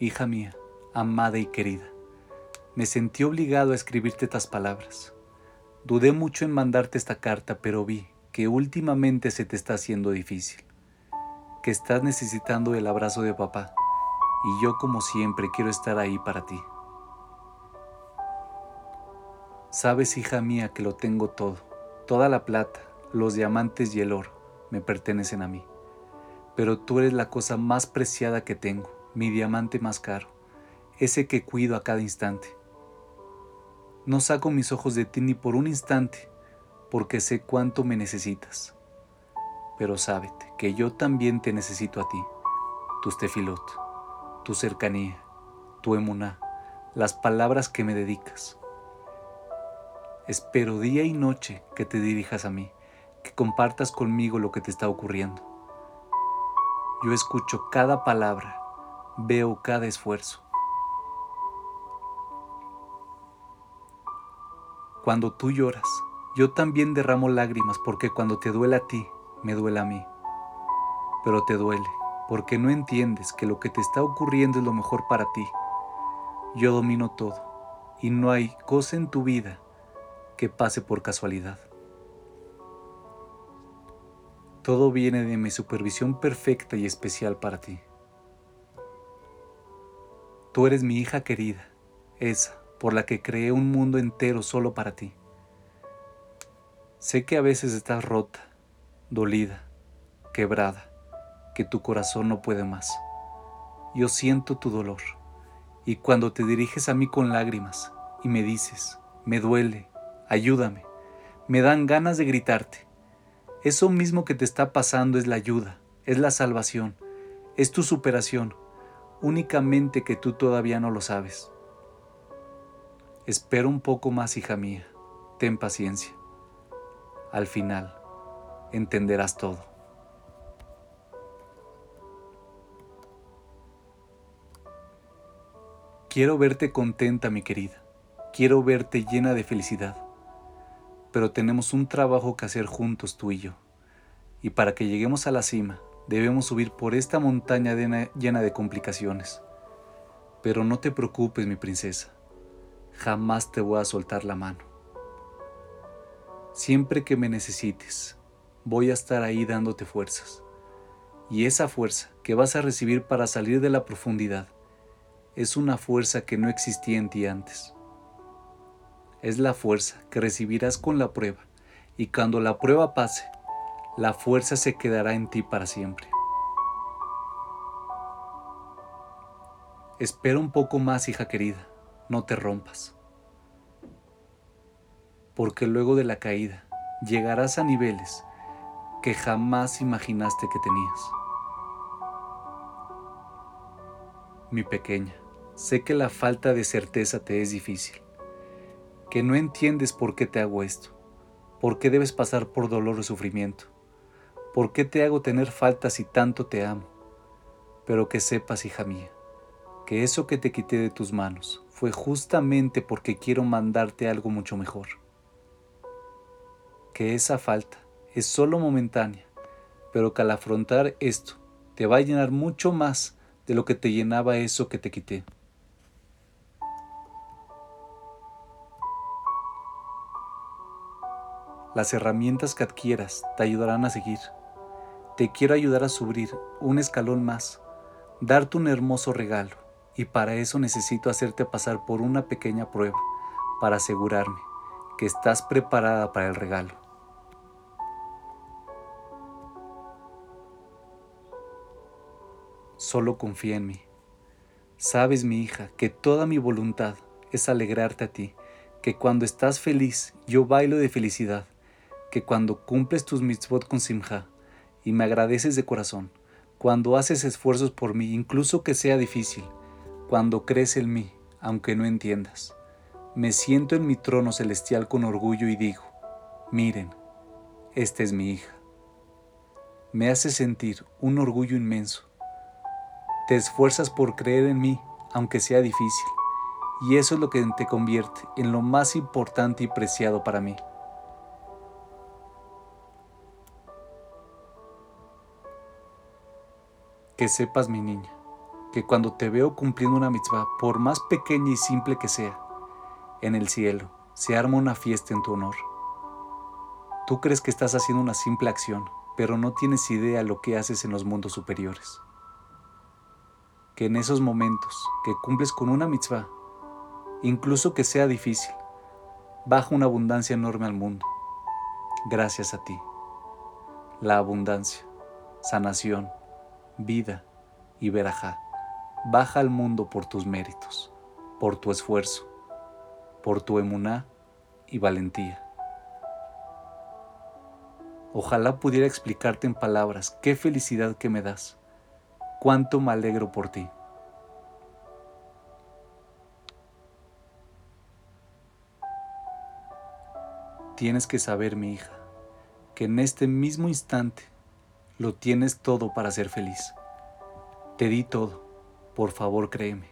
hija mía, amada y querida, me sentí obligado a escribirte estas palabras. Dudé mucho en mandarte esta carta, pero vi que últimamente se te está haciendo difícil, que estás necesitando el abrazo de papá, y yo como siempre quiero estar ahí para ti. Sabes, hija mía, que lo tengo todo, toda la plata, los diamantes y el oro me pertenecen a mí, pero tú eres la cosa más preciada que tengo, mi diamante más caro, ese que cuido a cada instante no saco mis ojos de ti ni por un instante, porque sé cuánto me necesitas. Pero sábete que yo también te necesito a ti, tu tefilot, tu cercanía, tu emuná, las palabras que me dedicas. Espero día y noche que te dirijas a mí, que compartas conmigo lo que te está ocurriendo. Yo escucho cada palabra, veo cada esfuerzo. Cuando tú lloras, yo también derramo lágrimas porque cuando te duele a ti, me duele a mí. Pero te duele porque no entiendes que lo que te está ocurriendo es lo mejor para ti. Yo domino todo y no hay cosa en tu vida que pase por casualidad. Todo viene de mi supervisión perfecta y especial para ti. Tú eres mi hija querida, esa por la que creé un mundo entero solo para ti. Sé que a veces estás rota, dolida, quebrada, que tu corazón no puede más. Yo siento tu dolor, y cuando te diriges a mí con lágrimas y me dices, me duele, ayúdame, me dan ganas de gritarte. Eso mismo que te está pasando es la ayuda, es la salvación, es tu superación, únicamente que tú todavía no lo sabes. Espera un poco más, hija mía, ten paciencia. Al final, entenderás todo. Quiero verte contenta, mi querida. Quiero verte llena de felicidad. Pero tenemos un trabajo que hacer juntos tú y yo. Y para que lleguemos a la cima, debemos subir por esta montaña llena de complicaciones. Pero no te preocupes, mi princesa jamás te voy a soltar la mano. Siempre que me necesites, voy a estar ahí dándote fuerzas. Y esa fuerza que vas a recibir para salir de la profundidad es una fuerza que no existía en ti antes. Es la fuerza que recibirás con la prueba y cuando la prueba pase, la fuerza se quedará en ti para siempre. Espera un poco más, hija querida no te rompas. Porque luego de la caída llegarás a niveles que jamás imaginaste que tenías. Mi pequeña, sé que la falta de certeza te es difícil, que no entiendes por qué te hago esto, por qué debes pasar por dolor y sufrimiento, por qué te hago tener faltas si tanto te amo, pero que sepas, hija mía, que eso que te quité de tus manos fue justamente porque quiero mandarte algo mucho mejor. Que esa falta es solo momentánea, pero que al afrontar esto te va a llenar mucho más de lo que te llenaba eso que te quité. Las herramientas que adquieras te ayudarán a seguir. Te quiero ayudar a subir un escalón más, darte un hermoso regalo y para eso necesito hacerte pasar por una pequeña prueba para asegurarme que estás preparada para el regalo. Solo confía en mí. Sabes, mi hija, que toda mi voluntad es alegrarte a ti, que cuando estás feliz yo bailo de felicidad, que cuando cumples tus mitzvot con simja y me agradeces de corazón, cuando haces esfuerzos por mí, incluso que sea difícil, cuando crees en mí, aunque no entiendas. Me siento en mi trono celestial con orgullo y digo, miren, esta es mi hija. Me hace sentir un orgullo inmenso. Te esfuerzas por creer en mí, aunque sea difícil, y eso es lo que te convierte en lo más importante y preciado para mí. Que sepas, mi niña, que cuando te veo cumpliendo una mitzvah, por más pequeña y simple que sea, en el cielo se arma una fiesta en tu honor. Tú crees que estás haciendo una simple acción, pero no tienes idea lo que haces en los mundos superiores. Que en esos momentos que cumples con una mitzvah, incluso que sea difícil, baja una abundancia enorme al mundo, gracias a ti. La abundancia, sanación, vida y verajá baja al mundo por tus méritos, por tu esfuerzo, por tu emuná y valentía. Ojalá pudiera explicarte en palabras qué felicidad que me das, cuánto me alegro por ti. Tienes que saber, mi hija, que en este mismo instante lo tienes todo para ser feliz. Te di todo por favor créeme.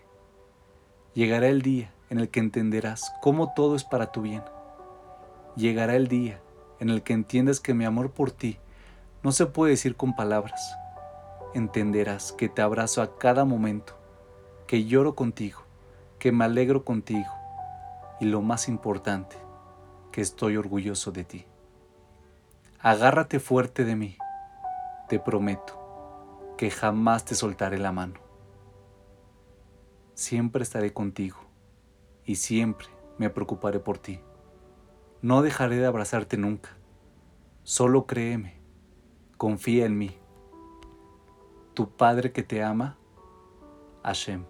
Llegará el día en el que entenderás cómo todo es para tu bien. Llegará el día en el que entiendas que mi amor por ti no se puede decir con palabras. Entenderás que te abrazo a cada momento, que lloro contigo, que me alegro contigo y lo más importante, que estoy orgulloso de ti. Agárrate fuerte de mí, te prometo que jamás te soltaré la mano siempre estaré contigo y siempre me preocuparé por ti. No dejaré de abrazarte nunca. Solo créeme, confía en mí. Tu Padre que te ama, Hashem.